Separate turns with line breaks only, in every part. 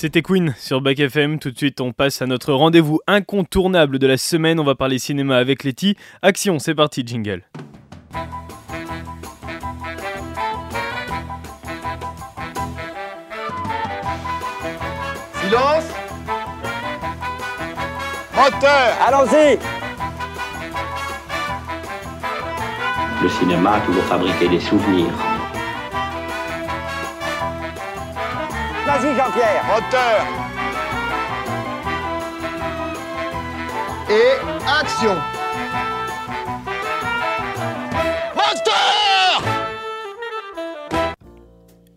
C'était Queen sur Back FM. Tout de suite, on passe à notre rendez-vous incontournable de la semaine. On va parler cinéma avec Letty. Action, c'est parti, jingle.
Silence Moteur
Allons-y
Le cinéma a toujours fabriqué des souvenirs.
Vas-y Jean-Pierre.
Moteur Et action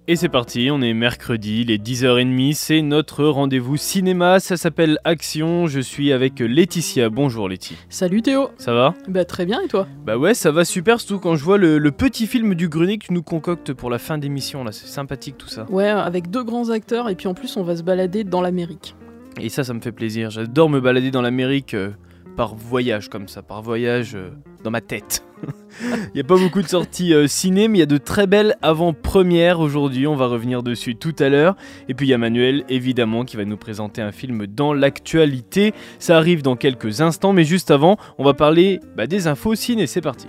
Et c'est parti, on est mercredi, il est 10h30, c'est notre rendez-vous cinéma, ça s'appelle Action, je suis avec Laetitia. Bonjour Letty.
Salut Théo
Ça va?
Bah très bien et toi?
Bah ouais, ça va super, surtout quand je vois le, le petit film du Grenier que tu nous concoctes pour la fin d'émission, là, c'est sympathique tout ça.
Ouais, avec deux grands acteurs et puis en plus on va se balader dans l'Amérique.
Et ça, ça me fait plaisir, j'adore me balader dans l'Amérique euh, par voyage comme ça, par voyage euh, dans ma tête. Il n'y a pas beaucoup de sorties euh, ciné, mais il y a de très belles avant-premières aujourd'hui. On va revenir dessus tout à l'heure. Et puis il y a Manuel, évidemment, qui va nous présenter un film dans l'actualité. Ça arrive dans quelques instants, mais juste avant, on va parler bah, des infos ciné. C'est parti.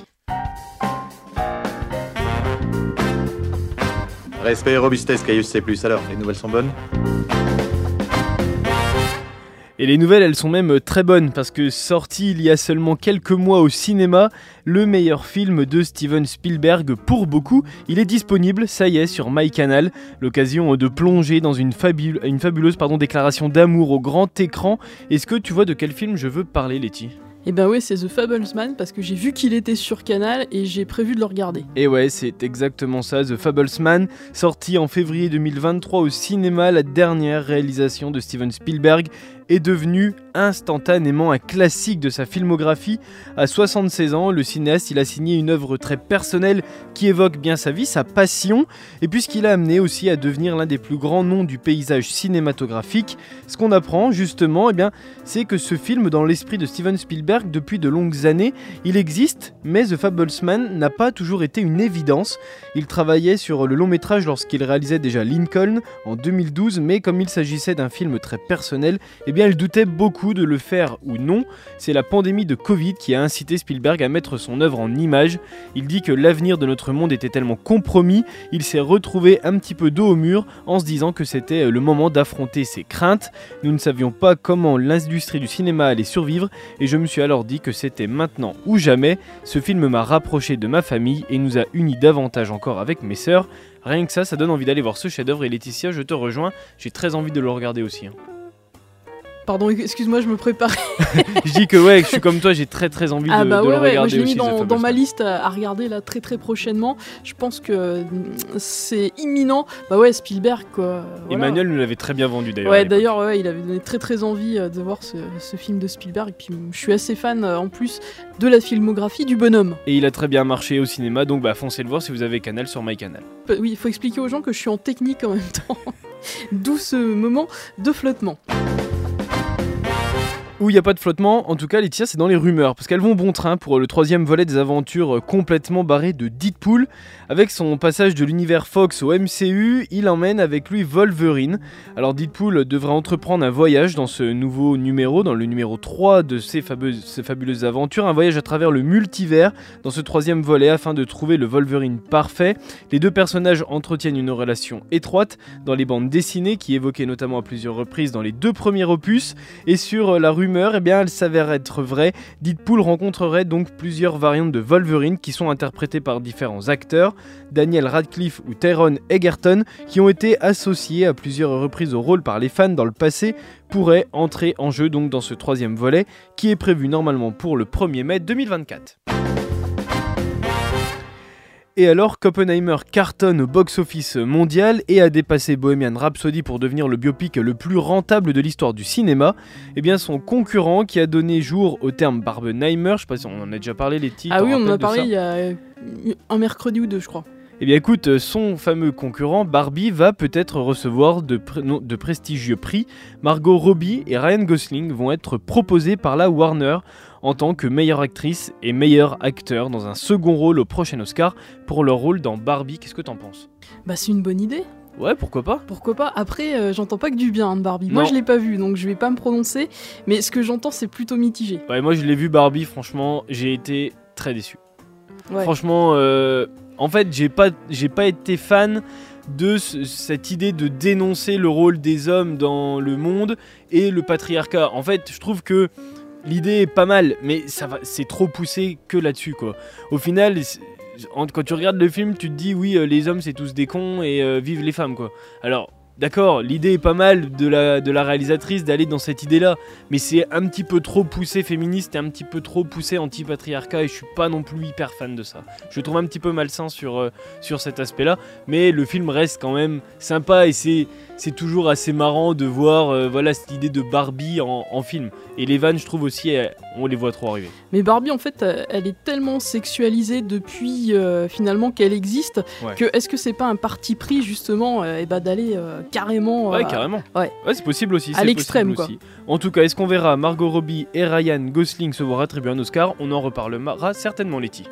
Respect et robustesse, Caius C+. Alors, les nouvelles sont bonnes?
Et les nouvelles, elles sont même très bonnes parce que sorti il y a seulement quelques mois au cinéma, le meilleur film de Steven Spielberg pour beaucoup, il est disponible, ça y est, sur MyCanal. L'occasion de plonger dans une, fabule- une fabuleuse pardon, déclaration d'amour au grand écran. Est-ce que tu vois de quel film je veux parler, Letty?
Et ben ouais, c'est The Fablesman parce que j'ai vu qu'il était sur Canal et j'ai prévu de le regarder.
Et ouais, c'est exactement ça, The Fablesman, sorti en février 2023 au cinéma, la dernière réalisation de Steven Spielberg, est devenue instantanément un classique de sa filmographie. À 76 ans, le cinéaste il a signé une œuvre très personnelle qui évoque bien sa vie, sa passion, et puis ce qui l'a amené aussi à devenir l'un des plus grands noms du paysage cinématographique. Ce qu'on apprend justement, eh bien, c'est que ce film, dans l'esprit de Steven Spielberg, depuis de longues années, il existe, mais The Fablesman n'a pas toujours été une évidence. Il travaillait sur le long métrage lorsqu'il réalisait déjà Lincoln en 2012, mais comme il s'agissait d'un film très personnel, eh bien il doutait beaucoup de le faire ou non. C'est la pandémie de Covid qui a incité Spielberg à mettre son œuvre en image. Il dit que l'avenir de notre monde était tellement compromis, il s'est retrouvé un petit peu dos au mur en se disant que c'était le moment d'affronter ses craintes. Nous ne savions pas comment l'industrie du cinéma allait survivre et je me suis alors dit que c'était maintenant ou jamais. Ce film m'a rapproché de ma famille et nous a unis davantage encore avec mes sœurs. Rien que ça, ça donne envie d'aller voir ce chef-d'œuvre et Laetitia, je te rejoins, j'ai très envie de le regarder aussi.
Pardon, excuse-moi, je me prépare.
je dis que ouais, je suis comme toi, j'ai très très envie
ah
de,
bah
de
ouais,
le
ouais, moi
regarder
je l'ai mis dans, ma liste à, à regarder là très très prochainement. Je pense que mm, c'est imminent. Bah ouais, Spielberg quoi. voilà.
Emmanuel nous l'avait très bien vendu d'ailleurs.
Ouais, d'ailleurs, ouais, il avait donné très très envie euh, de voir ce, ce film de Spielberg. Et puis, je suis assez fan euh, en plus de la filmographie du bonhomme.
Et il a très bien marché au cinéma, donc bah foncez le voir si vous avez Canal sur MyCanal.
Oui, il faut expliquer aux gens que je suis en technique en même temps. D'où ce moment de flottement.
Où il n'y a pas de flottement, en tout cas Laetitia c'est dans les rumeurs, parce qu'elles vont bon train pour le troisième volet des aventures euh, complètement barrées de Deadpool. Avec son passage de l'univers Fox au MCU, il emmène avec lui Wolverine. Alors Deadpool devra entreprendre un voyage dans ce nouveau numéro, dans le numéro 3 de ces fabuleuses, fabuleuses aventures, un voyage à travers le multivers dans ce troisième volet afin de trouver le Wolverine parfait. Les deux personnages entretiennent une relation étroite dans les bandes dessinées qui évoquaient notamment à plusieurs reprises dans les deux premiers opus. Et sur euh, la rumeur, eh bien, elle s'avère être vraie. Deadpool rencontrerait donc plusieurs variantes de Wolverine qui sont interprétées par différents acteurs, Daniel Radcliffe ou Tyrone Egerton, qui ont été associés à plusieurs reprises au rôle par les fans dans le passé, pourraient entrer en jeu donc dans ce troisième volet, qui est prévu normalement pour le 1er mai 2024. Et alors qu'Oppenheimer cartonne au box-office mondial et a dépassé Bohemian Rhapsody pour devenir le biopic le plus rentable de l'histoire du cinéma, eh bien son concurrent qui a donné jour au terme Barbenheimer, je sais pas si on en a déjà parlé les titres.
Ah oui, on en a parlé il y a euh, un mercredi ou deux, je crois.
Eh bien écoute, son fameux concurrent Barbie va peut-être recevoir de, pr- non, de prestigieux prix. Margot Robbie et Ryan Gosling vont être proposés par la Warner en tant que meilleure actrice et meilleur acteur dans un second rôle au prochain Oscar pour leur rôle dans Barbie. Qu'est-ce que t'en penses?
Bah c'est une bonne idée.
Ouais, pourquoi pas?
Pourquoi pas? Après, euh, j'entends pas que du bien hein, de Barbie. Moi, je l'ai pas vu, donc je vais pas me prononcer. Mais ce que j'entends, c'est plutôt mitigé.
Ouais, moi je l'ai vu Barbie, franchement, j'ai été très déçu.
Ouais.
Franchement, euh, en fait, j'ai pas, j'ai pas été fan de ce- cette idée de dénoncer le rôle des hommes dans le monde et le patriarcat. En fait, je trouve que l'idée est pas mal, mais ça va, c'est trop poussé que là-dessus, quoi. Au final, quand tu regardes le film, tu te dis oui, euh, les hommes c'est tous des cons et euh, vive les femmes, quoi. Alors. D'accord, l'idée est pas mal de la, de la réalisatrice d'aller dans cette idée-là, mais c'est un petit peu trop poussé féministe et un petit peu trop poussé anti-patriarcat et je suis pas non plus hyper fan de ça. Je trouve un petit peu malsain sur, euh, sur cet aspect-là, mais le film reste quand même sympa et c'est, c'est toujours assez marrant de voir euh, voilà, cette idée de Barbie en film. Et les vannes, je trouve aussi, elles- on les voit trop arriver.
Mais Barbie, en fait, euh, elle est tellement sexualisée depuis euh, finalement qu'elle existe
Ouais.
que est-ce que c'est pas un parti pris justement euh, eh ben, d'aller euh, carrément
Ouais, carrément.
ouais.
c'est possible aussi.
À l'extrême,
aussi. En tout cas, est-ce qu'on verra Margot Robbie et Ryan Gosling se voir attribuer un Oscar? On en reparlera certainement, Letty.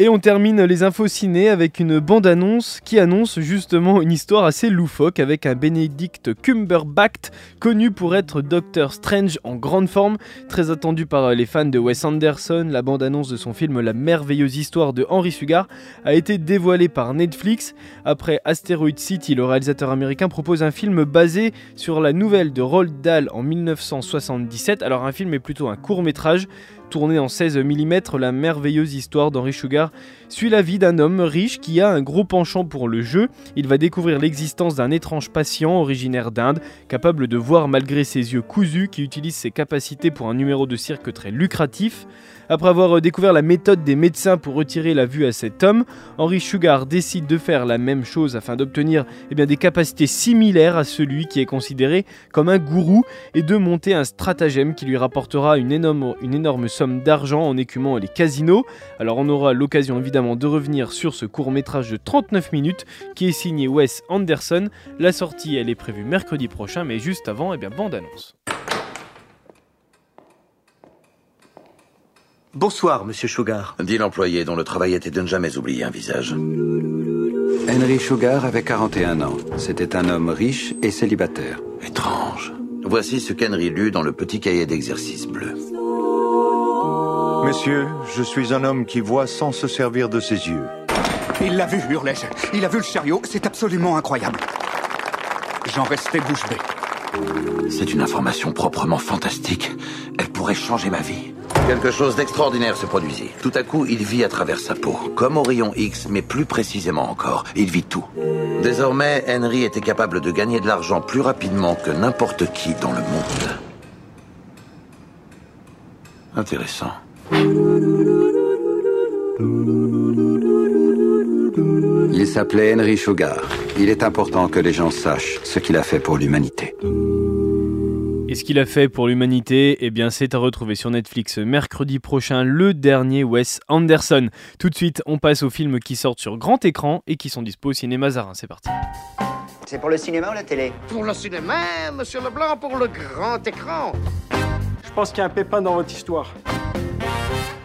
Et on termine les infos ciné avec une bande-annonce qui annonce justement une histoire assez loufoque avec un Benedict Cumberbatch connu pour être Doctor Strange en grande forme, très attendu par les fans de Wes Anderson. La bande-annonce de son film La merveilleuse histoire de Henry Sugar a été dévoilée par Netflix. Après Asteroid City, le réalisateur américain propose un film basé sur la nouvelle de Roald Dahl en 1977. Alors un film est plutôt un court métrage tourné en 16 mm, la merveilleuse histoire d'Henry Sugar suit la vie d'un homme riche qui a un gros penchant pour le jeu. Il va découvrir l'existence d'un étrange patient originaire d'Inde, capable de voir malgré ses yeux cousus, qui utilise ses capacités pour un numéro de cirque très lucratif. Après avoir euh, découvert la méthode des médecins pour retirer la vue à cet homme, Henry Sugar décide de faire la même chose afin d'obtenir eh des capacités similaires à celui qui est considéré comme un gourou et de monter un stratagème qui lui rapportera une énorme, une énorme somme d'argent en écumant les casinos. Alors on aura l'occasion évidemment de revenir sur ce court métrage de 39 minutes qui est signé Wes Anderson. La sortie elle est prévue mercredi prochain mais juste avant, eh bien bande annonce.
Bonsoir, monsieur Sugar.
Dit l'employé dont le travail était de ne jamais oublier un visage.
Henry Sugar avait 41 ans. C'était un homme riche et célibataire.
Étrange. Voici ce qu'Henry lut dans le petit cahier d'exercice bleu.
Monsieur, je suis un homme qui voit sans se servir de ses yeux.
Il l'a vu, hurlai-je. Il a vu le chariot. C'est absolument incroyable. J'en restais bouche bée.
C'est une information proprement fantastique. Elle pourrait changer ma vie. Quelque chose d'extraordinaire se produisit. Tout à coup, il vit à travers sa peau, comme au rayon X, mais plus précisément encore, il vit tout. Désormais, Henry était capable de gagner de l'argent plus rapidement que n'importe qui dans le monde. Intéressant.
Il s'appelait Henry Sugar. Il est important que les gens sachent ce qu'il a fait pour l'humanité.
Qu'il a fait pour l'humanité, eh bien c'est à retrouver sur Netflix mercredi prochain, le dernier Wes Anderson. Tout de suite, on passe aux films qui sortent sur grand écran et qui sont dispo au cinéma Zarin. C'est parti.
C'est pour le cinéma ou la télé?
Pour le cinéma, monsieur Leblanc, pour le grand écran.
Je pense qu'il y a un pépin dans votre histoire.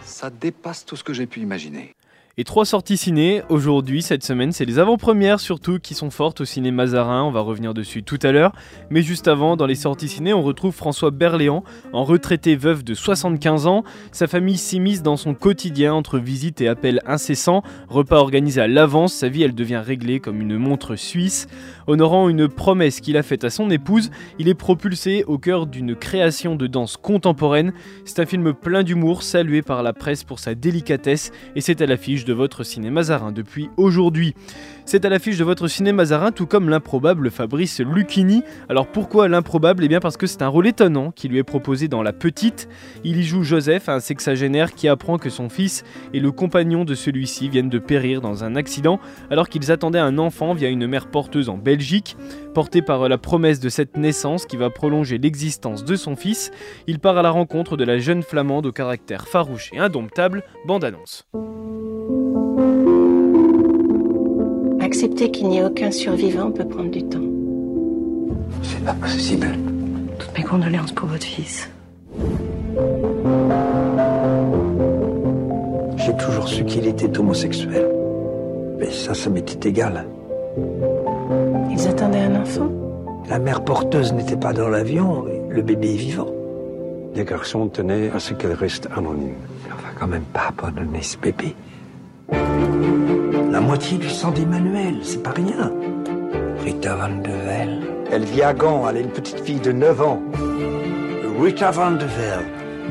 Ça dépasse tout ce que j'ai pu imaginer.
Et trois sorties ciné aujourd'hui, cette semaine, c'est les avant-premières surtout qui sont fortes au cinéma Zarin, on va revenir dessus tout à l'heure. Mais juste avant, dans les sorties ciné, on retrouve François Berléand, en retraité veuf de 75 ans. Sa famille s'immisce dans son quotidien entre visites et appels incessants, repas organisés à l'avance, sa vie elle devient réglée comme une montre suisse. Honorant une promesse qu'il a faite à son épouse, il est propulsé au cœur d'une création de danse contemporaine. C'est un film plein d'humour, salué par la presse pour sa délicatesse, et c'est à l'affiche de votre cinéma Zarin depuis aujourd'hui. C'est à l'affiche de votre cinéma Zarin, tout comme l'improbable Fabrice Lucchini. Alors pourquoi l'improbable? Eh bien parce que c'est un rôle étonnant qui lui est proposé dans La Petite. Il y joue Joseph, un sexagénaire qui apprend que son fils et le compagnon de celui-ci viennent de périr dans un accident alors qu'ils attendaient un enfant via une mère porteuse en Belgique. Porté par la promesse de cette naissance qui va prolonger l'existence de son fils, il part à la rencontre de la jeune flamande au caractère farouche et indomptable, bande-annonce.
Accepter qu'il n'y ait aucun survivant peut prendre du temps.
C'est pas possible.
Toutes mes condoléances pour votre fils.
J'ai toujours su qu'il était homosexuel.
Mais ça, ça m'était égal.
Ils attendaient un enfant?
La mère porteuse n'était pas dans l'avion, le bébé est vivant.
Les garçons tenaient à ce qu'elle reste anonyme.
On va quand même pas abandonner ce bébé? La moitié du sang d'Emmanuel, c'est pas rien. Rita Van de Vel. Elle vit à Gand, elle a une petite fille de 9 ans. Rita Van de Vel.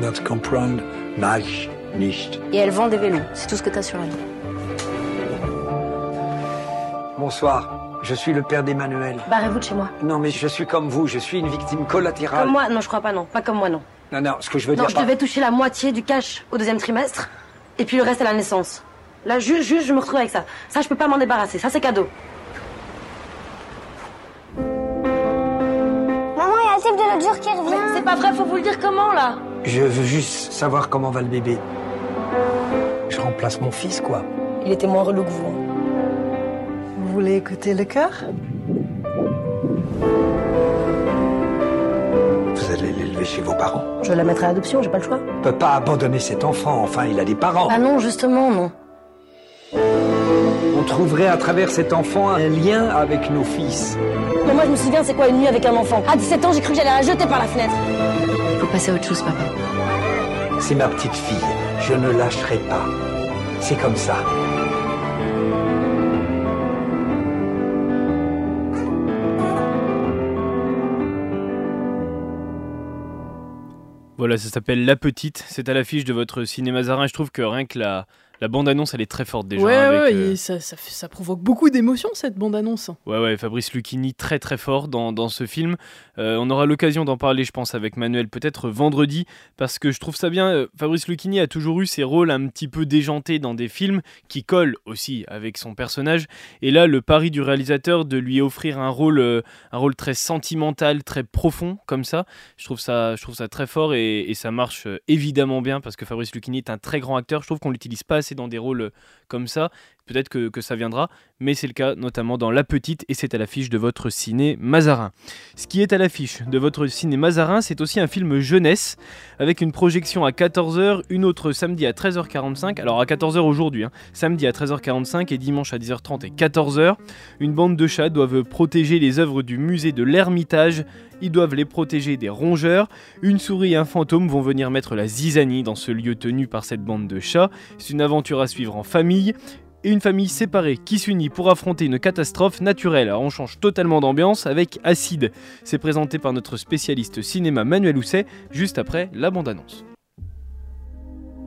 Not comprendre, nage, nicht.
Et elle vend des vélos, c'est tout ce que t'as sur elle.
Bonsoir, je suis le père d'Emmanuel.
Barrez-vous de chez moi.
Non, mais je suis comme vous, je suis une victime collatérale.
Comme moi Non, je crois pas, non. Pas comme moi, non.
Non, non, ce que je veux
non,
dire.
je devais toucher la moitié du cash au deuxième trimestre, et puis le reste à la naissance. Là, juste, juste, je me retrouve avec ça. Ça, je peux pas m'en débarrasser. Ça, c'est cadeau.
Maman, il y a le type de l'autre jour qui revient.
C'est pas vrai, faut vous le dire comment, là
Je veux juste savoir comment va le bébé. Je remplace mon fils, quoi.
Il était moins relou que vous. hein.
Vous voulez écouter le cœur?
Vous allez l'élever chez vos parents.
Je vais la mettre à l'adoption, j'ai pas le choix.
On peut pas abandonner cet enfant, enfin, il a des parents.
Ah non, justement, non.
Trouverait à travers cet enfant un lien avec nos fils.
Mais moi, je me souviens, c'est quoi une nuit avec un enfant? À 17 ans, j'ai cru que j'allais la jeter par la fenêtre.
Faut passer à autre chose, papa.
C'est ma petite fille. Je ne lâcherai pas. C'est comme ça.
Voilà, ça s'appelle La Petite. C'est à l'affiche de votre cinéma Zarin. Je trouve que rien que la, la bande-annonce, elle est très forte déjà.
ouais,
avec,
ouais,
euh,
et ça, ça, provoque beaucoup d'émotions cette bande-annonce.
Ouais, ouais, Fabrice Lucchini très très fort dans, dans ce film. Euh, on aura l'occasion d'en parler, je pense, avec Manuel peut-être vendredi, parce que je trouve ça bien. euh, Fabrice Lucchini a toujours eu ses rôles un petit peu déjantés dans des films qui collent aussi avec son personnage. Et là, le pari du réalisateur de lui offrir un rôle, un rôle très sentimental, très profond, comme ça, je trouve ça, je trouve ça très fort et, et ça marche évidemment bien parce que Fabrice Lucchini est un très grand acteur. Je trouve qu'on l'utilise pas assez dans des rôles euh, comme ça. Peut-être que, ça viendra, mais c'est le cas notamment dans La Petite et c'est à l'affiche de votre ciné Mazarin. Ce qui est à l'affiche de votre ciné Mazarin, c'est aussi un film jeunesse avec une projection à 14h, une autre samedi à 13h45. Alors à 14h aujourd'hui, hein, samedi à 13h45 et dimanche à 10h30 et 14h. Une bande de chats doivent protéger les œuvres du musée de l'Ermitage. Ils doivent les protéger des rongeurs. Une souris et un fantôme vont venir mettre la zizanie dans ce lieu tenu par cette bande de chats. C'est une aventure à suivre en famille et une famille séparée qui s'unit pour affronter une catastrophe naturelle. Alors on change totalement d'ambiance avec Acide. C'est présenté par notre spécialiste cinéma Manuel Housset juste après la bande-annonce.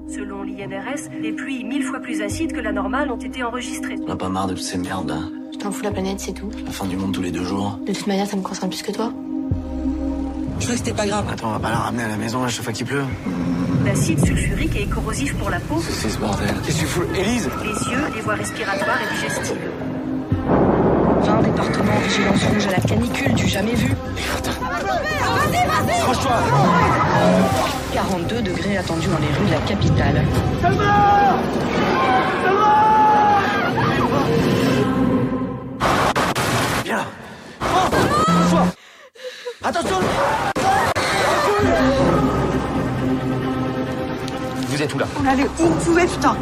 Selon l'INRS, des pluies mille fois plus acides que la normale ont été enregistrées.
On a pas marre de toutes ces merdes là.
Je t'en fous la planète, c'est tout.
La fin du monde tous les deux jours.
De toute manière, ça me concerne plus que toi.
Je croyais que c'était pas grave. Attends, on va pas la ramener à la maison à chaque fois qu'il pleut.
L'acide sulfurique est corrosif pour la peau,
C'est ce bordel. Qu'est-ce que tu fous Élise?
Les yeux, les voies respiratoires et digestives.
20 départements en vigilance rouge à la canicule, du jamais vu.
Franche-toi
42 degrés attendus dans les rues de la capitale.
Viens là Attention Vous êtes où là?
On allait où vous pouvez, putain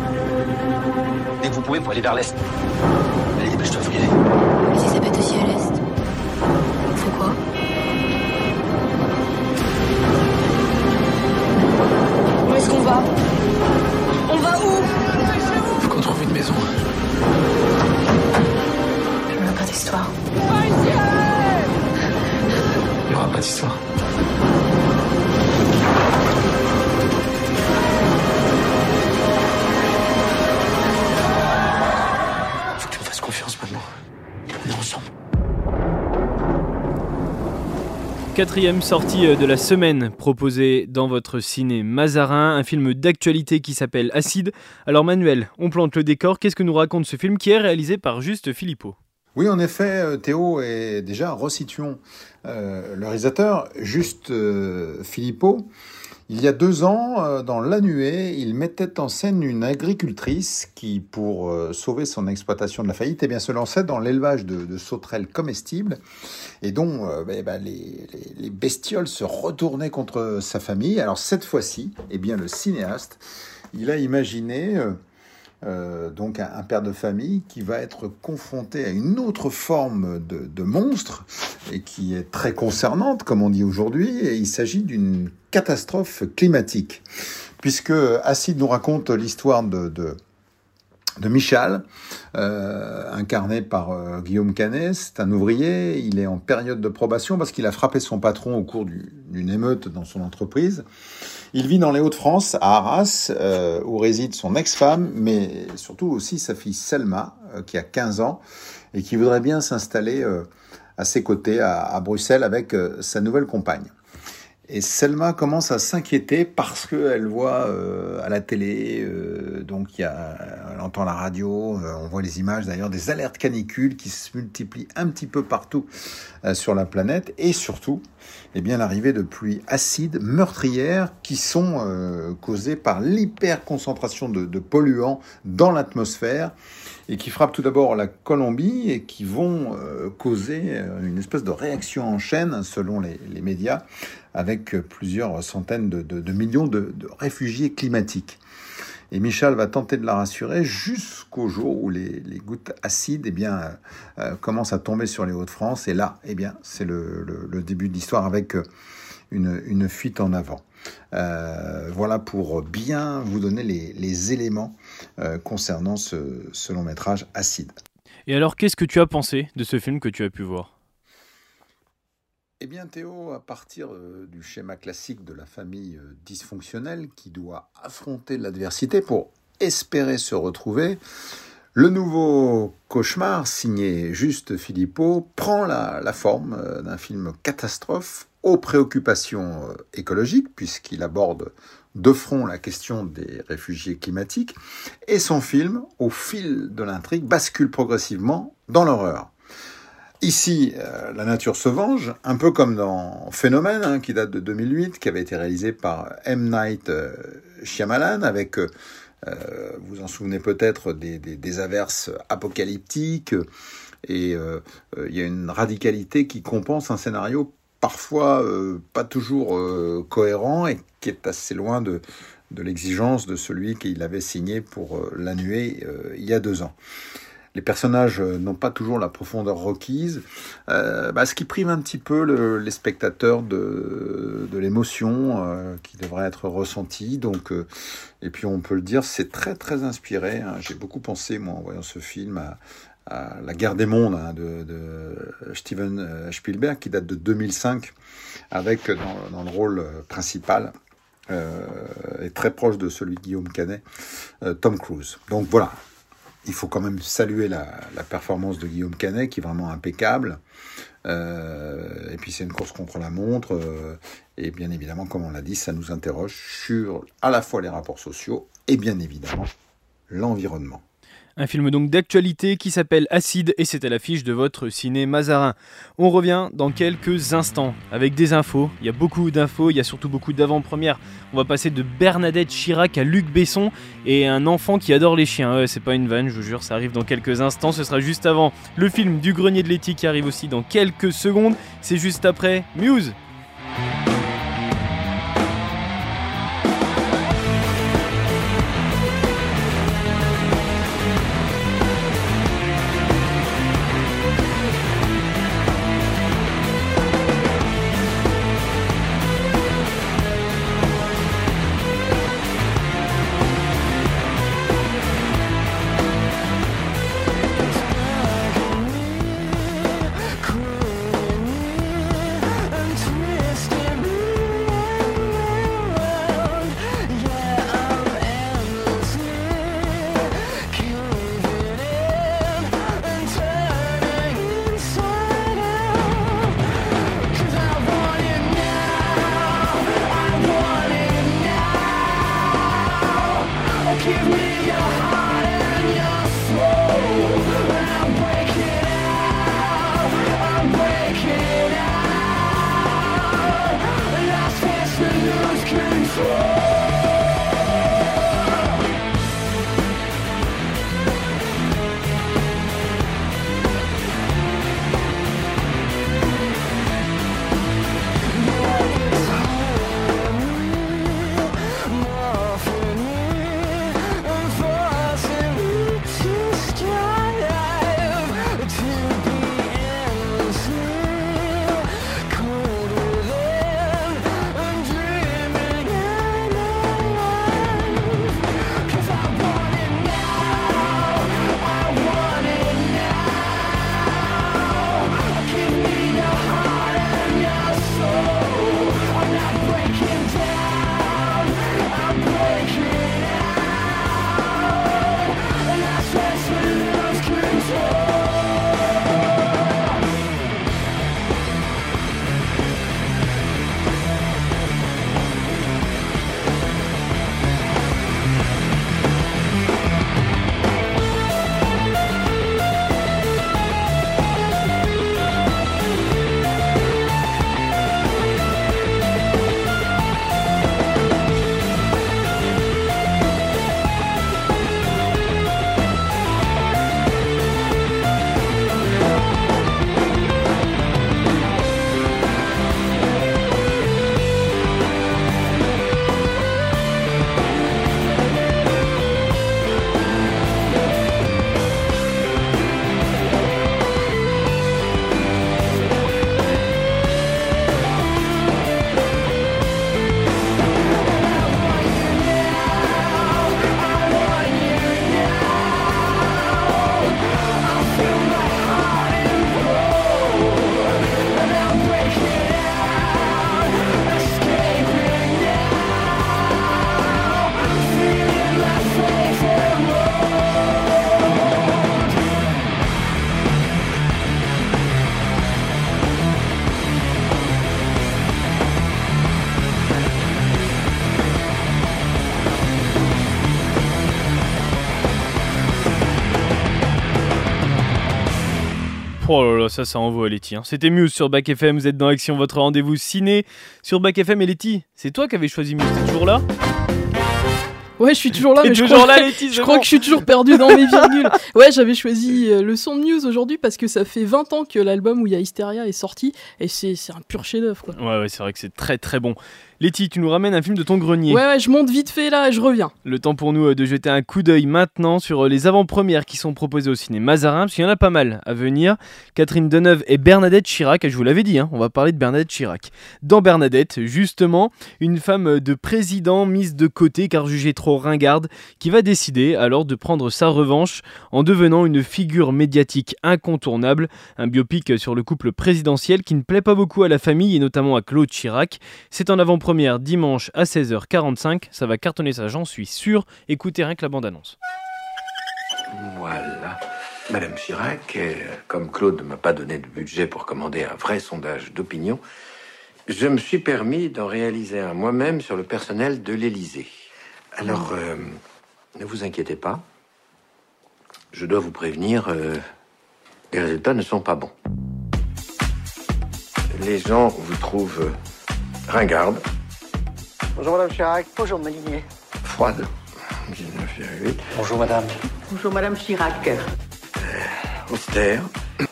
Dès que vous pouvez, vous aller vers l'est. Allez, dépêche-toi, faut y aller.
Mais si ça pète aussi à l'est. On fait quoi?
Où est-ce qu'on va? On va où?
Faut qu'on trouve une maison.
Je veux pas d'histoire.
Faut que tu me fasses confiance maintenant.
Quatrième sortie euh, de la semaine proposée dans votre ciné Mazarin, un film d'actualité qui s'appelle Acide. Alors Manuel, on plante le décor, qu'est-ce que nous raconte ce film qui est réalisé par Juste Philippot?
Oui, en effet, euh, Théo, et déjà resituons euh, le réalisateur, juste euh, Philippot. Il y a deux ans, euh, dans La Nuée, il mettait en scène une agricultrice qui, pour euh, sauver son exploitation de la faillite, eh bien, se lançait dans l'élevage de, sauterelles comestibles et dont euh, ben, les bestioles se retournaient contre sa famille. Alors cette fois-ci, eh bien, le cinéaste, il a imaginé... euh, donc un, père de famille qui va être confronté à une autre forme de, monstre et qui est très concernante, comme on dit aujourd'hui, et il s'agit d'une catastrophe climatique. Puisque Acide nous raconte l'histoire de Michal, euh, incarné par euh, Guillaume Canet. C'est un ouvrier, il est en période de probation parce qu'il a frappé son patron au cours d'une émeute dans son entreprise. Il vit dans les Hauts-de-France, à Arras, euh, où réside son ex-femme, mais surtout aussi sa fille Selma, qui a 15 ans, et qui voudrait bien s'installer à ses côtés à Bruxelles avec sa nouvelle compagne. Et Selma commence à s'inquiéter parce qu'elle voit euh, à la télé, euh, donc y a, elle entend la radio, euh, on voit les images d'ailleurs des alertes canicules qui se multiplient un petit peu partout sur la planète. Et surtout, eh bien l'arrivée de pluies acides, meurtrières, qui sont causées par l'hyperconcentration de, de polluants dans l'atmosphère et qui frappent tout d'abord la Colombie et qui vont causer une espèce de réaction en chaîne selon les médias avec plusieurs centaines de, millions de, réfugiés climatiques. Et Michel va tenter de la rassurer jusqu'au jour où les, gouttes acides eh bien, euh, commencent à tomber sur les Hauts-de-France. Et là, eh bien, c'est le, début de l'histoire avec une, fuite en avant. Euh, voilà pour bien vous donner les, éléments euh, concernant ce long métrage Acide.
Et alors, qu'est-ce que tu as pensé de ce film que tu as pu voir?
Eh bien Théo, à partir euh, du schéma classique de la famille euh, dysfonctionnelle qui doit affronter l'adversité pour espérer se retrouver, le nouveau cauchemar signé Juste Philippot prend la, forme euh, d'un film catastrophe aux préoccupations écologiques puisqu'il aborde de front la question des réfugiés climatiques et son film, au fil de l'intrigue, bascule progressivement dans l'horreur. Ici, euh, la nature se venge, un peu comme dans Phénomène, hein, qui date de 2008, qui avait été réalisé par M. Night euh, Shyamalan, avec, euh, vous en souvenez peut-être, des, averses apocalyptiques, et il y a une radicalité qui compense un scénario parfois pas toujours cohérent et qui est assez loin de, de l'exigence de celui qu'il avait signé pour La Nuée il y a deux ans les personnages euh, n'ont pas toujours la profondeur requise, euh, bah, ce qui prive un petit peu les spectateurs de, l'émotion euh, qui devrait être ressentie. Donc, et puis on peut le dire, c'est très très inspiré. Hein. J'ai beaucoup pensé, moi, en voyant ce film, à, La guerre des mondes hein, de, Steven Spielberg, qui date de 2005, avec dans, le rôle principal. et très proche de celui de Guillaume Canet, Tom Cruise. Donc voilà, il faut quand même saluer la, performance de Guillaume Canet, qui est vraiment impeccable. Euh, et puis c'est une course contre la montre. Euh, et bien évidemment, comme on l'a dit, ça nous interroge sur à la fois les rapports sociaux et bien évidemment l'environnement.
Un film donc d'actualité qui s'appelle Acide et c'est à l'affiche de votre ciné Mazarin. On revient dans quelques instants avec des infos. Il y a beaucoup d'infos, il y a surtout beaucoup d'avant-premières. On va passer de Bernadette Chirac à Luc Besson et un enfant qui adore les chiens. c'est pas une vanne, je vous jure, ça arrive dans quelques instants. Ce sera juste avant le film du Grenier de l'éthique qui arrive aussi dans quelques secondes. C'est juste après Muse. Là là, ça, ça envoie Letty. Hein. C'était Muse sur Bac FM, vous êtes dans Action, votre rendez-vous ciné sur Bac FM. Et Letty, c'est toi qui avais choisi Muse, t'es toujours là?
Ouais, je suis toujours là, mais je
toujours
crois,
là, Letty,
je crois que je suis toujours perdu dans mes virgules. Ouais, j'avais choisi euh, le son de News aujourd'hui parce que ça fait 20 ans que l'album où il y a Hysteria est sorti et c'est un pur chef-d'œuvre.
Ouais, ouais, c'est vrai que c'est très très bon. Letty, tu nous ramènes un film de ton grenier.
Ouais, ouais, je monte vite fait là et je reviens.
Le temps pour nous euh, de jeter un coup d'œil maintenant sur euh, les avant-premières qui sont proposées au ciné Mazarin, parce qu'il y en a pas mal à venir. Catherine Deneuve et Bernadette Chirac, je vous l'avais dit, hein, on va parler de Bernadette Chirac. Dans Bernadette, justement, une femme de président mise de côté car jugée trop ringarde, qui va décider alors de prendre sa revanche en devenant une figure médiatique incontournable, un biopic sur le couple présidentiel qui ne plaît pas beaucoup à la famille et notamment à Claude Chirac. C'est en avant-première dimanche à 16h45, ça va cartonner ça, j'en suis sûr. Écoutez rien que la bande-annonce.
Voilà. Madame Chirac, euh, comme Claude ne m'a pas donné de budget pour commander un vrai sondage d'opinion, je me suis permis d'en réaliser un moi-même sur le personnel de l'Élysée. Alors, euh, ne vous inquiétez pas. Je dois vous prévenir, euh, les résultats ne sont pas bons. Les gens vous trouvent ringarde,
Bonjour Madame Chirac. Bonjour Molinier.
froide, 19,8,
Bonjour madame.
Bonjour Madame Chirac.
austère,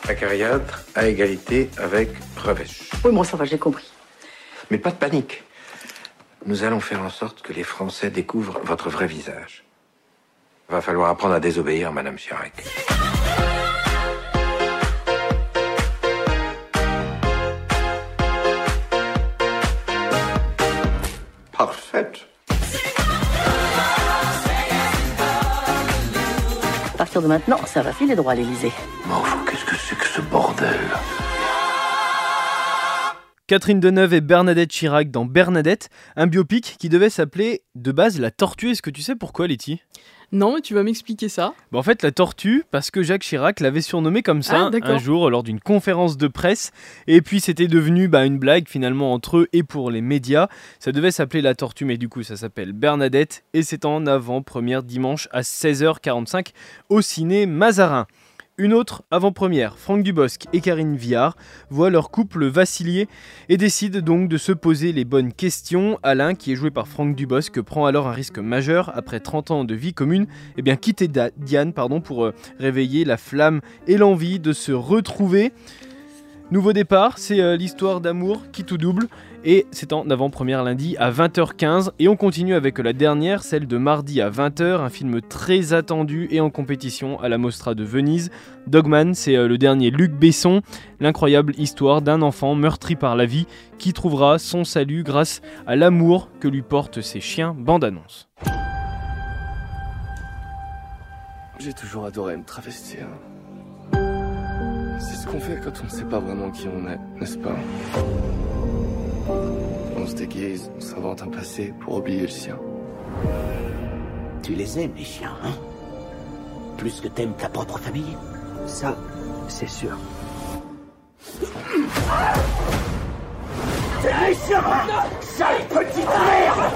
acariâtre, à égalité avec Revêche.
Oui, bon, ça va, j'ai compris.
Mais pas de panique. Nous allons faire en sorte que les Français découvrent votre vrai visage. Va falloir apprendre à désobéir, Madame Chirac. Parfaite.
À partir de maintenant, ça va filer droit à l'Elysée.
Mais enfin, qu'est-ce que c'est que ce bordel
Catherine Deneuve et Bernadette Chirac dans Bernadette, un biopic qui devait s'appeler de base La Tortue. Est-ce que tu sais pourquoi, Letty?
Non, mais tu vas m'expliquer ça.
Bah, En fait, La Tortue, parce que Jacques Chirac l'avait surnommé comme ça
Ah,
un jour lors d'une conférence de presse. Et puis, c'était devenu bah, une blague finalement entre eux et pour les médias. Ça devait s'appeler La Tortue, mais du coup, ça s'appelle Bernadette. Et c'est en avant-première dimanche à 16h45 au ciné Mazarin. Une autre avant-première, Franck Dubosc et Karine Viard voient leur couple vaciller et décident donc de se poser les bonnes questions. Alain, qui est joué par Franck Dubosc, prend alors un risque majeur après 30 ans de vie commune, et bien quitter Diane pardon, pour euh, réveiller la flamme et l'envie de se retrouver. Nouveau départ, c'est euh, l'histoire d'amour qui tout double. Et c'est en avant-première lundi à 20h15. Et on continue avec la dernière, celle de mardi à 20h, un film très attendu et en compétition à la Mostra de Venise. Dogman, c'est euh, le dernier Luc Besson, l'incroyable histoire d'un enfant meurtri par la vie qui trouvera son salut grâce à l'amour que lui portent ses chiens. Bande annonce.
J'ai toujours adoré me travestir. C'est ce qu'on fait quand on ne sait pas vraiment qui on est, n'est-ce pas? On se déguise, on s'invente un passé pour oublier le sien.
Tu les aimes, les chiens, hein? Plus que t'aimes ta propre famille? Ça, c'est sûr. C'est méchant Sale petite merde!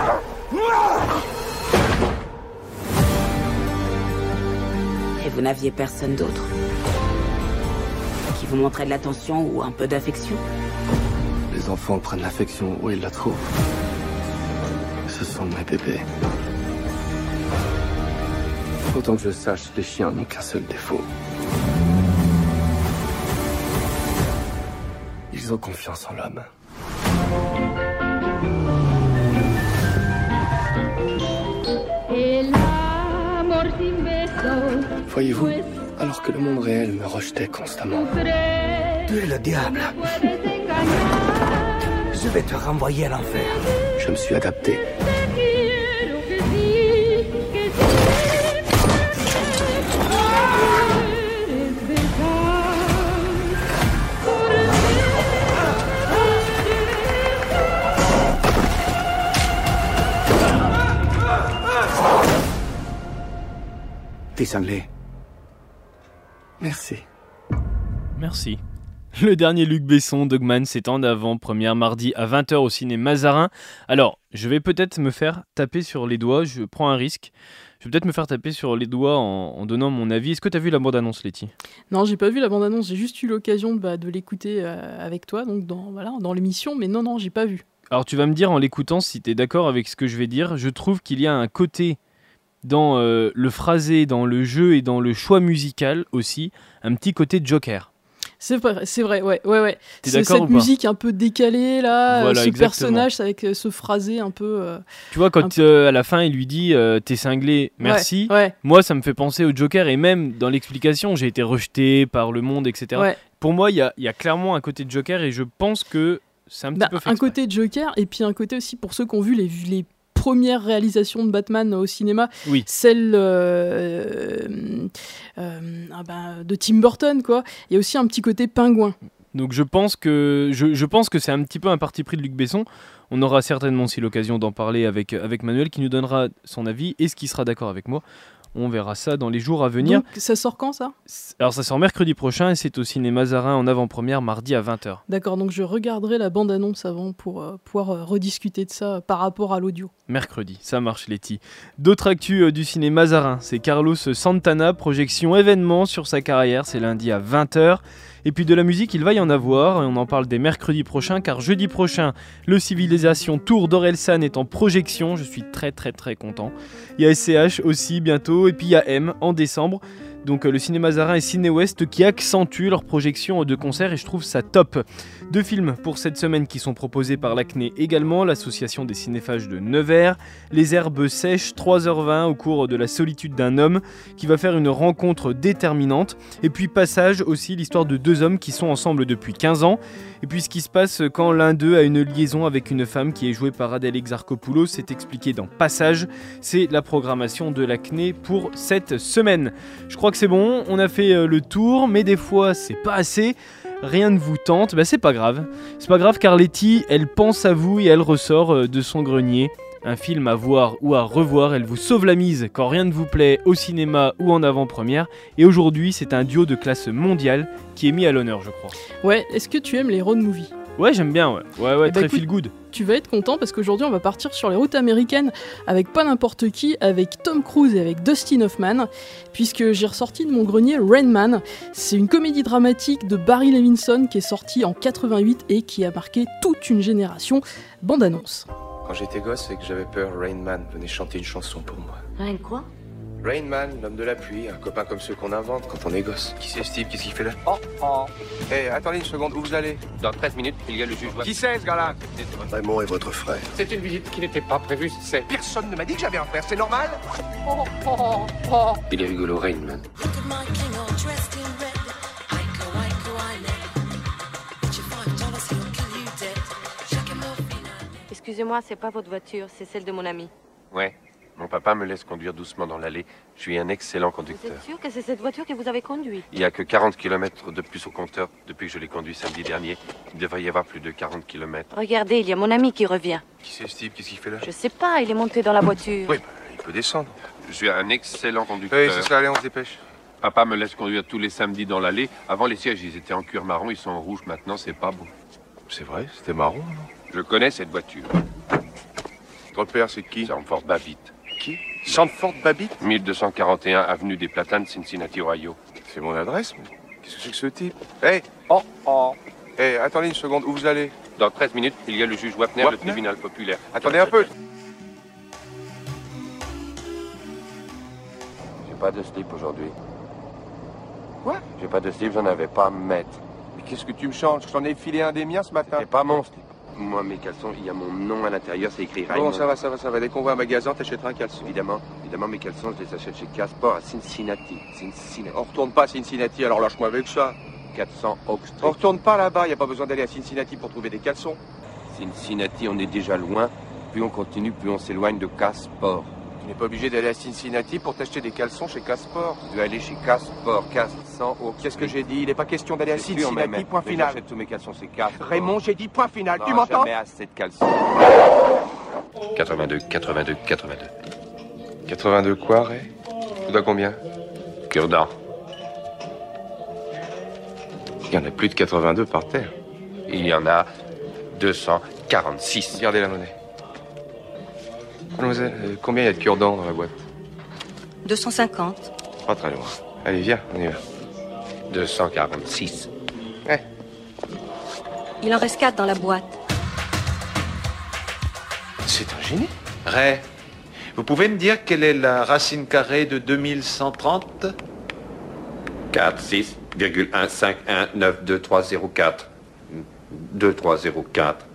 Et vous n'aviez personne d'autre Qui vous montrait de l'attention ou un peu d'affection?
Les enfants prennent l'affection où ils la trouvent. Ce sont mes bébés. Autant que je sache, les chiens n'ont qu'un seul défaut. Ils ont confiance en l'homme. Voyez-vous, alors que le monde réel me rejetait constamment,
Tu es le diable. Je vais te renvoyer à l'enfer.
je me suis adapté.
T'es cinglé.
Merci.
Merci. Le dernier Luc Besson, Dogman, c'est en avant, première mardi à 20h au ciné Mazarin. Alors, je vais peut-être me faire taper sur les doigts, je prends un risque. Je vais peut-être me faire taper sur les doigts en, en donnant mon avis. Est-ce que tu as vu la bande-annonce, Letty?
Non, j'ai pas vu la bande-annonce, j'ai juste eu l'occasion de, bah, de l'écouter euh, avec toi, donc dans, voilà, dans l'émission, mais non, non, j'ai pas vu.
Alors tu vas me dire en l'écoutant si tu es d'accord avec ce que je vais dire. Je trouve qu'il y a un côté dans euh, le phrasé, dans le jeu et dans le choix musical aussi, un petit côté Joker.
C'est vrai, c'est vrai, ouais, ouais, ouais. Cette musique un peu décalée là, euh,
Voilà,
ce
exactement.
personnage avec euh, ce phrasé un peu. euh,
Tu vois, quand
peu-
euh, à la fin il lui dit euh, T'es cinglé, merci.
Ouais, ouais.
Moi, ça me fait penser au Joker et même dans l'explication, j'ai été rejeté par le monde, etc.
Ouais.
Pour moi, il y y a clairement un côté Joker et je pense que c'est un petit
Bah,
peu fait
un
exprès.
côté Joker et puis un côté aussi pour ceux qui ont vu les, les premières réalisations de Batman au cinéma,
Oui.
celle euh, euh, ah ben, de Tim Burton quoi. Il y a aussi un petit côté pingouin.
Donc je pense que je, je pense que c'est un petit peu un parti pris de Luc Besson. On aura certainement aussi l'occasion d'en parler avec, avec Manuel qui nous donnera son avis et ce qui sera d'accord avec moi. On verra ça dans les jours à venir.
Donc ça sort quand ça?
Alors ça sort mercredi prochain et c'est au cinéma Zarin en avant-première mardi à 20h.
D'accord, donc je regarderai la bande-annonce avant pour euh, pouvoir euh, rediscuter de ça par rapport à l'audio.
Mercredi, ça marche Letty. D'autres actus euh, du cinéma Zarin, c'est Carlos Santana, projection événement sur sa carrière, c'est lundi à 20h. Et puis de la musique, il va y en avoir, et on en parle dès mercredi prochain, car jeudi prochain, le Civilisation Tour d'Orelsan est en projection, je suis très très très content. Il y a SCH aussi bientôt, et puis il y a M en décembre. Donc euh, le cinéma Zarin et Ciné West qui accentuent leur projection de concerts et je trouve ça top. Deux films pour cette semaine qui sont proposés par l'ACNE également, l'association des cinéphages de Nevers, Les herbes sèches, 3h20 au cours de la solitude d'un homme qui va faire une rencontre déterminante. Et puis Passage aussi, l'histoire de deux hommes qui sont ensemble depuis 15 ans. Et puis ce qui se passe quand l'un d'eux a une liaison avec une femme qui est jouée par Adèle Exarchopoulos, c'est expliqué dans Passage. C'est la programmation de l'ACNE pour cette semaine. Je crois que c'est bon, on a fait euh, le tour, mais des fois c'est pas assez. Rien ne vous tente, bah c'est pas grave. C'est pas grave car Letty, elle pense à vous et elle ressort euh, de son grenier. Un film à voir ou à revoir, elle vous sauve la mise quand rien ne vous plaît au cinéma ou en avant-première. Et aujourd'hui, c'est un duo de classe mondiale qui est mis à l'honneur, je crois.
Ouais, est-ce que tu aimes les road movies?
Ouais, j'aime bien, ouais. Ouais, ouais,
Eh ben,
très
écoute,
feel good.
Tu vas être content parce qu'aujourd'hui on va partir sur les routes américaines avec pas n'importe qui, avec Tom Cruise et avec Dustin Hoffman, puisque j'ai ressorti de mon grenier Rain Man. C'est une comédie dramatique de Barry Levinson qui est sortie en 88 et qui a marqué toute une génération. Bande annonce.
Quand j'étais gosse et que j'avais peur, Rain Man venait chanter une chanson pour moi.
Rien quoi?
Rain Man, l'homme de la pluie, un copain comme ceux qu'on invente quand on est gosse. Qui c'est Steve Qu'est-ce qu'il fait là?
Oh, oh.
Hé, attendez une seconde, où vous allez?
Dans 13 minutes, il y a le juge.
Qui c'est ce gars-là?
Raymond est votre frère. C'est une visite qui n'était pas prévue, c'est.
Personne ne m'a dit que j'avais un frère, c'est normal?
Oh, oh, oh.
Il est rigolo, Rain Man.
Excusez-moi, c'est pas votre voiture, c'est celle de mon ami.
Ouais. Mon papa me laisse conduire doucement dans l'allée. Je suis un excellent
Vous
conducteur.
êtes sûr que c'est cette voiture que vous avez conduite?
Il n'y a que 40 km de plus au compteur depuis que je l'ai conduit samedi dernier. Il devrait y avoir plus de 40 km.
Regardez, il y a mon ami qui revient.
Qui c'est Steve? Qu'est-ce qu'il fait là?
Je sais pas, il est monté dans la voiture.
Oui, bah, il peut descendre.
Je suis un excellent conducteur.
Oui, c'est ça, allez, on se dépêche.
Papa me laisse conduire tous les samedis dans l'allée. Avant, les sièges, ils étaient en cuir marron, ils sont en rouge. Maintenant, c'est pas beau.
C'est vrai, c'était marron, non?
Je connais cette voiture.
Votre père, c'est qui?
Sanford Babbitt.
Qui Sandford Babbitt
1241 avenue des Platanes, Cincinnati, Ohio.
C'est mon adresse, mais qu'est-ce que c'est que ce type? Hé Oh, oh Hé, attendez une seconde, où vous allez?
Dans 13 minutes, il y a le juge Wapner, le tribunal populaire.
Attendez un peu
J'ai pas de slip aujourd'hui.
Quoi?
J'ai pas de slip, j'en avais pas à me mettre.
Mais qu'est-ce que tu me changes? Je t'en ai filé un des miens ce matin.
C'est pas mon slip. Moi, mes caleçons, il y a mon nom à l'intérieur, c'est écrit Raymond.
Bon, ça va, ça va, ça va. Dès qu'on va à un magasin, t'achèteras un caleçon.
Évidemment, évidemment, mes caleçons, je les achète chez Casport à Cincinnati. Cincinnati.
On retourne pas à Cincinnati, alors lâche-moi avec ça.
400 Oak Street.
On retourne pas là-bas, y a pas besoin d'aller à Cincinnati pour trouver des caleçons.
Cincinnati, on est déjà loin. Plus on continue, plus on s'éloigne de Casport.
Tu n'es pas obligé d'aller à Cincinnati pour t'acheter des caleçons chez Casport.
Tu dois aller chez Casport, 400 Oak
Qu'est-ce que j'ai dit? Il n'est pas question d'aller à Cincinnati, point
Mais
final.
J'achète tous mes caleçons, c'est Casport.
Raymond, j'ai dit point final, tu m'entends?
jamais assez de caleçons. 82, 82, 82.
82 quoi, Ray? Tu dois combien?
Cure-dent.
Il y en a plus de 82 par terre.
Il y en a 246.
Regardez la monnaie. Mademoiselle, euh, combien il y a de cure-dents dans la boîte
250.
Pas très loin. Allez, viens, on y va. 246. Ouais.
Il en reste 4 dans la boîte.
C'est un génie. Ray, vous pouvez me dire quelle est la racine carrée de 2130
4, 6, 1, 5, 1, 9, 2, 3, 0, 4. 2, 3, 0, 4.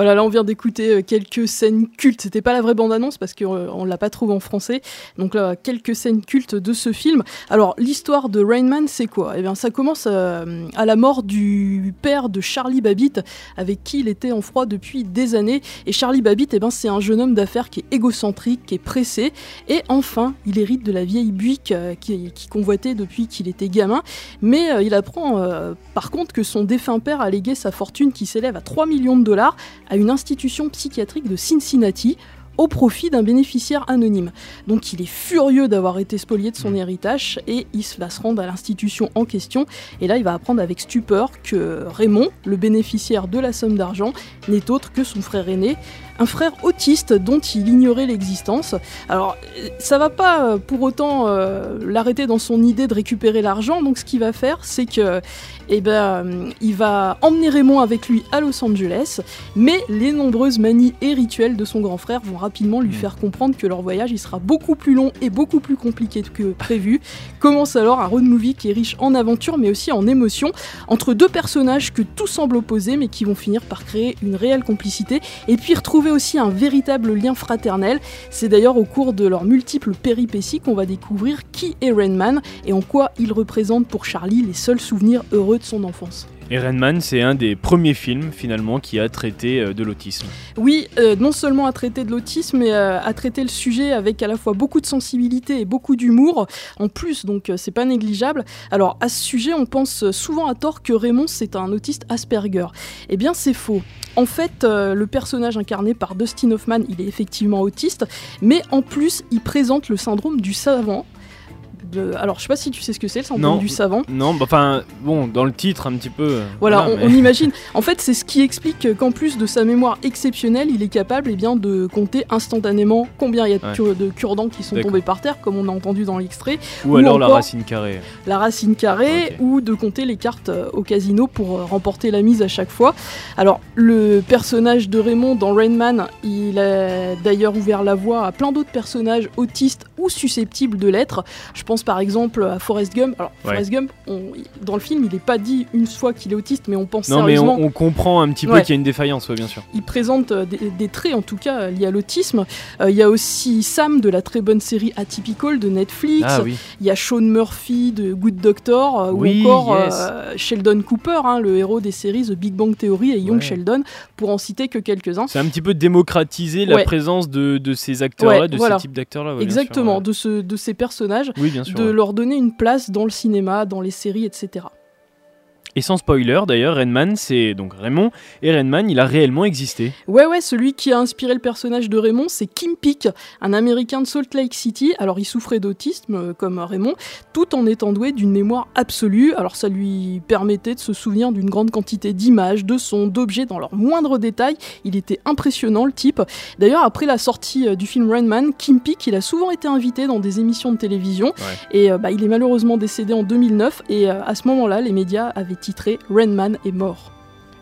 Voilà, là on vient d'écouter euh, quelques scènes cultes. C'était pas la vraie bande-annonce parce qu'on on l'a pas trouvé en français. Donc là, quelques scènes cultes de ce film. Alors, l'histoire de Rain Man, c'est quoi? Eh bien, ça commence euh, à la mort du père de Charlie Babbitt, avec qui il était en froid depuis des années. Et Charlie Babbitt, eh ben, c'est un jeune homme d'affaires qui est égocentrique, qui est pressé. Et enfin, il hérite de la vieille Buick euh, qui, convoitait depuis qu'il était gamin. Mais euh, il apprend euh, par contre que son défunt père a légué sa fortune qui s'élève à 3 millions de dollars à une institution psychiatrique de Cincinnati au profit d'un bénéficiaire anonyme. Donc il est furieux d'avoir été spolié de son héritage et il va se rendre à l'institution en question. Et là, il va apprendre avec stupeur que Raymond, le bénéficiaire de la somme d'argent, n'est autre que son frère aîné, un frère autiste dont il ignorait l'existence. Alors, ça va pas euh, pour autant euh, l'arrêter dans son idée de récupérer l'argent. Donc, ce qu'il va faire, c'est que, eh ben, euh, il va emmener Raymond avec lui à Los Angeles. Mais les nombreuses manies et rituels de son grand frère vont rapidement lui faire comprendre que leur voyage il sera beaucoup plus long et beaucoup plus compliqué que prévu. Commence alors un road movie qui est riche en aventure, mais aussi en émotions entre deux personnages que tout semble opposer, mais qui vont finir par créer une réelle complicité. Et puis retrouver aussi un véritable lien fraternel. C'est d'ailleurs au cours de leurs multiples péripéties qu'on va découvrir qui est Rain Man et en quoi il représente pour Charlie les seuls souvenirs heureux de son enfance.
Et Rain Man, c'est un des premiers films finalement qui a traité euh, de l'autisme.
Oui, euh, non seulement à traiter de l'autisme, mais euh, à traiter le sujet avec à la fois beaucoup de sensibilité et beaucoup d'humour. En plus, donc euh, c'est pas négligeable. Alors à ce sujet, on pense souvent à tort que Raymond c'est un autiste Asperger. Eh bien, c'est faux. En fait, le personnage incarné par Dustin Hoffman, il est effectivement autiste, mais en plus, il présente le syndrome du savant. De- Alors, je sais pas si tu sais ce que c'est le syndrome
Non,
du savant.
Non, bah, enfin, bon, dans le titre un petit peu. euh,
Voilà, on,
mais-
on imagine. En fait, c'est ce qui explique qu'en plus de sa mémoire exceptionnelle, il est capable eh bien, de compter instantanément combien il y a de,
Ouais.
de cure-dents qui sont tombés par terre, comme on a entendu dans l'extrait.
Ou alors la racine carrée.
La racine carrée, ou de compter les cartes euh, au casino pour euh, remporter la mise à chaque fois. Alors, le personnage de Raymond dans Rain Man, il a d'ailleurs ouvert la voie à plein d'autres personnages autistes ou susceptibles de l'être. Je pense par exemple à Forrest Gump. Alors,
Ouais.
Forrest Gump, on- dans le film, il n'est pas dit une fois qu'il est autiste, mais on pense
Non, mais
sérieusement.
on, on comprend un petit peu
Ouais.
qu'il y a une défaillance, ouais, bien sûr.
Il présente euh, des, des traits, en tout cas, euh, liés à l'autisme. Euh, Il y a aussi Sam de la très bonne série Atypical de Netflix.
Ah oui.
Il y a Sean Murphy de Good Doctor. euh,
Oui,
ou encore
yes.
Sheldon Cooper, hein, le héros des séries The Big Bang Theory et Young. Sheldon, pour en citer que quelques-uns.
C'est un petit peu démocratiser la présence de, de ces acteurs-là, de
voilà.
ces types d'acteurs-là.
Exactement,
sûr,
de, ce, de ces personnages,
Oui, bien sûr,
de leur donner une place dans le cinéma, dans les séries, etc.
Et sans spoiler, d'ailleurs, Rainman, c'est donc Raymond, et Rainman, il a réellement existé.
Ouais, ouais, celui qui a inspiré le personnage de Raymond, c'est Kim Peek, un Américain de Salt Lake City. Alors, il souffrait d'autisme, euh, comme Raymond, tout en étant doué d'une mémoire absolue. Alors, ça lui permettait de se souvenir d'une grande quantité d'images, de sons, d'objets dans leurs moindres détails. Il était impressionnant, le type. D'ailleurs, après la sortie euh, du film Rain Man, Kim Peek, il a souvent été invité dans des émissions de télévision. Et euh, bah, il est malheureusement décédé en 2009. Et à ce moment-là, les médias avaient titré Rain Man est mort.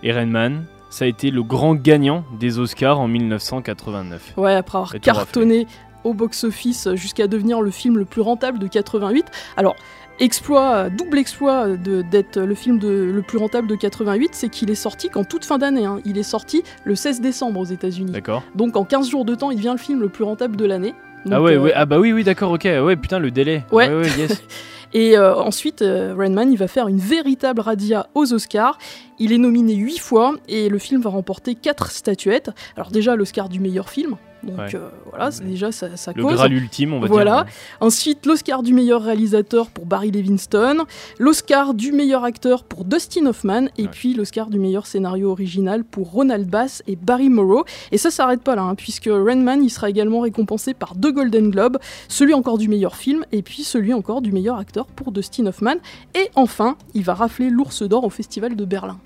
Et Rainman, ça a été le grand gagnant des Oscars en 1989.
Ouais, après avoir cartonné au box-office jusqu'à devenir le film le plus rentable de 88. Alors, exploit, double exploit d'être le film de- le plus rentable de 88, c'est qu'il est sorti qu'en toute fin d'année. hein. Il est sorti le 16 décembre aux États-Unis.
D'accord.
Donc en 15 jours de temps, il devient le film le plus rentable de l'année.
Ah ouais,
euh,
ouais, ah bah oui, oui, d'accord, ok, ouais, putain, le délai.
Ouais.
ouais, yes.
Et euh, ensuite, euh, Rain Man, il va faire une véritable radia aux Oscars. Il est nominé 8 fois et le film va remporter 4 statuettes. Alors déjà, l'Oscar du meilleur film, Donc
Ouais.
euh, voilà, c'est déjà ça, ça
Le
cause.
Graal ultime, on va
voilà.
dire.
Ensuite, l'Oscar du meilleur réalisateur pour Barry Levinson, l'Oscar du meilleur acteur pour Dustin Hoffman, et puis l'Oscar du meilleur scénario original pour Ronald Bass et Barry Morrow. Et ça s'arrête pas là, hein, puisque Rain Man il sera également récompensé par deux Golden Globes, celui encore du meilleur film, et puis celui encore du meilleur acteur pour Dustin Hoffman. Et enfin, il va rafler l'Ours d'Or au Festival de Berlin.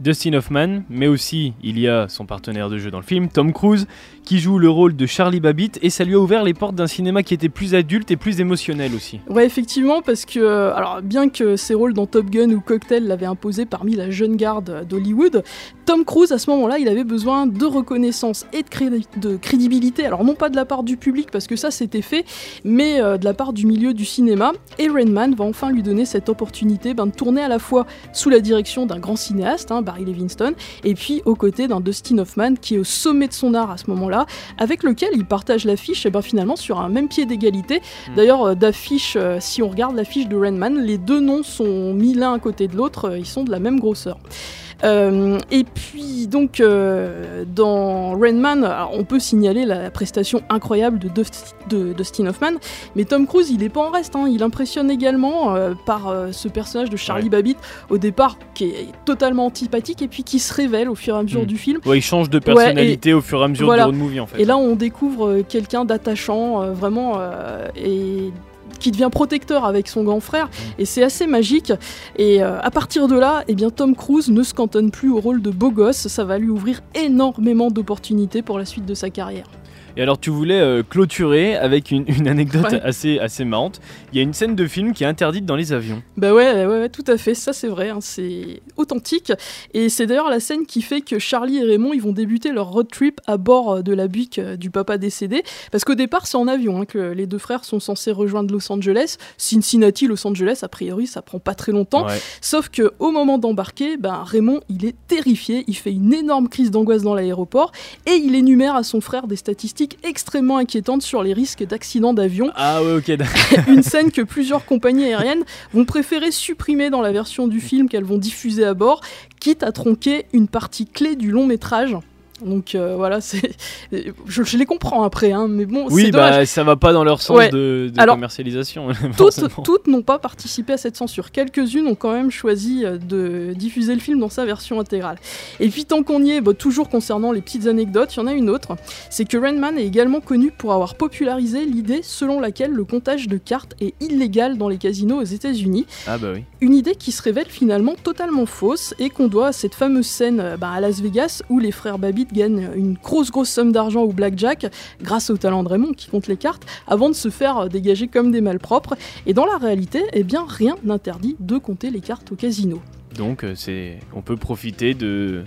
Dustin Hoffman, mais aussi il y a son partenaire de jeu dans le film, Tom Cruise, qui joue le rôle de Charlie Babbitt, et ça lui a ouvert les portes d'un cinéma qui était plus adulte et plus émotionnel aussi.
Ouais, effectivement, parce que, euh, alors, bien que ses rôles dans Top Gun ou Cocktail l'avaient imposé parmi la jeune garde d'Hollywood, Tom Cruise, à ce moment-là, il avait besoin de reconnaissance et de, crédi- de crédibilité. Alors, non pas de la part du public, parce que ça, c'était fait, mais euh, de la part du milieu du cinéma. Et Rain Man va enfin lui donner cette opportunité ben, de tourner à la fois sous la direction d'un grand cinéaste, hein, Barry Levinson, et puis aux côtés d'un Dustin Hoffman qui est au sommet de son art à ce moment-là, avec lequel il partage l'affiche et ben, finalement sur un même pied d'égalité. D'ailleurs, euh, d'affiche, euh, si on regarde l'affiche de Rain Man, les deux noms sont mis l'un à côté de l'autre, euh, ils sont de la même grosseur. Euh, et puis donc euh, dans Rain Man, alors, on peut signaler la prestation incroyable de, Dust- de Dustin Hoffman, mais Tom Cruise il est pas en reste, hein. il impressionne également euh, par ce personnage de Charlie
Ouais.
Babbitt au départ qui est totalement antipathique et puis qui se révèle au fur et à mesure
Mm.
du film.
Ouais, il change de
Ouais,
personnalité
et-
au fur et à mesure
voilà.
du road movie en fait.
Et là, on découvre quelqu'un d'attachant, vraiment, et qui devient protecteur avec son grand frère, et c'est assez magique. Et euh, à partir de là, eh bien, Tom Cruise ne se cantonne plus au rôle de beau gosse, ça va lui ouvrir énormément d'opportunités pour la suite de sa carrière.
Et alors tu voulais euh, clôturer avec une, une anecdote
Ouais.
assez, assez marrante. Il y a une scène de film qui est interdite dans les avions.
Bah ouais, ouais, ouais, tout à fait, ça c'est vrai, hein, c'est authentique. Et c'est d'ailleurs la scène qui fait que Charlie et Raymond ils vont débuter leur road trip à bord euh, de la Buick euh, du papa décédé. Parce qu'au départ c'est en avion hein, que les deux frères sont censés rejoindre Los Angeles. Cincinnati, Los Angeles, a priori ça prend pas très longtemps.
Ouais.
Sauf que au moment d'embarquer, ben, Raymond il est terrifié, il fait une énorme crise d'angoisse dans l'aéroport et il énumère à son frère des statistiques extrêmement inquiétantes sur les risques d'accident d'avion
Ah ouais, ok. d'accord.
une scène que plusieurs compagnies aériennes vont préférer supprimer dans la version du film qu'elles vont diffuser à bord, quitte à tronquer une partie clé du long métrage. Donc euh, voilà, c'est, je, je les comprends après, hein, mais bon,
oui,
c'est
bah
dommage.
ça va pas dans leur sens
Ouais.
de, de
Alors,
commercialisation.
Toutes, n'ont pas participé à cette censure. Quelques-unes ont quand même choisi euh, de diffuser le film dans sa version intégrale. Et puis tant qu'on y est, bah, toujours concernant les petites anecdotes, il y en a une autre. C'est que Rain Man est également connu pour avoir popularisé l'idée selon laquelle le comptage de cartes est illégal dans les casinos aux États-Unis.
Ah bah oui.
Une idée qui se révèle finalement totalement fausse et qu'on doit à cette fameuse scène euh, bah, à Las Vegas où les frères Babbitt gagnent une grosse grosse somme d'argent au blackjack grâce au talent de Raymond qui compte les cartes avant de se faire dégager comme des malpropres. Et dans la réalité, eh bien rien n'interdit de compter les cartes au casino.
Donc euh, c'est, on peut profiter de,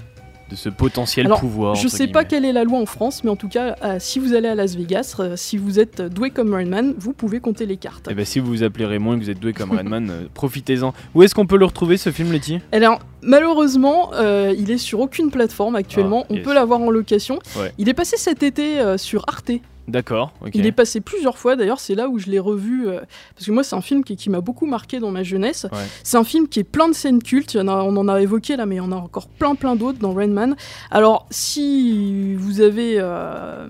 de ce potentiel
Alors,
pouvoir.
je sais pas quelle est la loi en France, mais en tout cas, euh, si vous allez à Las Vegas, euh, si vous êtes doué comme Rain Man, vous pouvez compter les cartes.
Eh ben, si vous vous appelez Raymond et que vous êtes doué comme Redman, euh, profitez-en. Où est-ce qu'on peut le retrouver ce film, Letty?
Alors, malheureusement, euh, il est sur aucune plateforme actuellement.
Ah,
On
yes.
peut l'avoir en location.
Ouais.
Il est passé cet été sur Arte.
D'accord.
Il est passé plusieurs fois, d'ailleurs, c'est là où je l'ai revu. euh, parce que moi, c'est un film qui, qui m'a beaucoup marqué dans ma jeunesse.
Ouais.
C'est un film qui est plein de scènes cultes. En a, on en a évoqué là, mais il y en a encore plein, plein d'autres dans Rain Man. Alors, si vous avez. euh,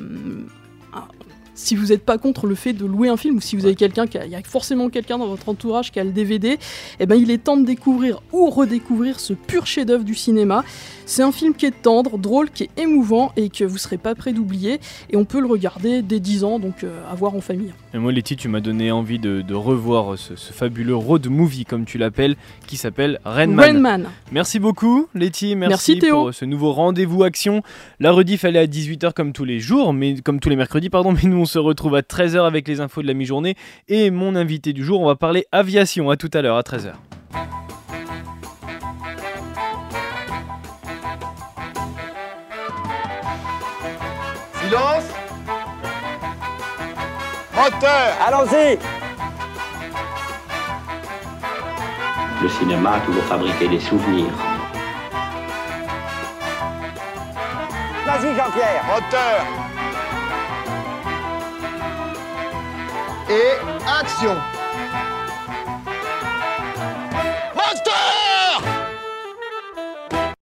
si vous n'êtes pas contre le fait de louer un film ou si vous avez quelqu'un qui a, il y a forcément quelqu'un dans votre entourage qui a le DVD, eh ben il est temps de découvrir ou redécouvrir ce pur chef-d'œuvre du cinéma. C'est un film qui est tendre, drôle, qui est émouvant et que vous serez pas prêt d'oublier. Et on peut le regarder dès 10 ans, donc euh, à voir en famille.
Et moi, Letty, tu m'as donné envie de, de revoir ce, ce fabuleux road movie, comme tu l'appelles, qui s'appelle Rain Man.
Rain.
Merci beaucoup, Letty. Merci,
Merci, Théo.
pour ce nouveau rendez-vous action. La rediff, elle est à 18h comme tous les jours, mais comme tous les mercredis, pardon. Mais nous, on se retrouve à 13h avec les infos de la mi-journée. Et mon invité du jour, on va parler aviation. À tout à l'heure, à 13h.
Silence Moteur Allons-y
Le cinéma a toujours fabriqué des souvenirs.
Vas-y Jean-Pierre Moteur Et action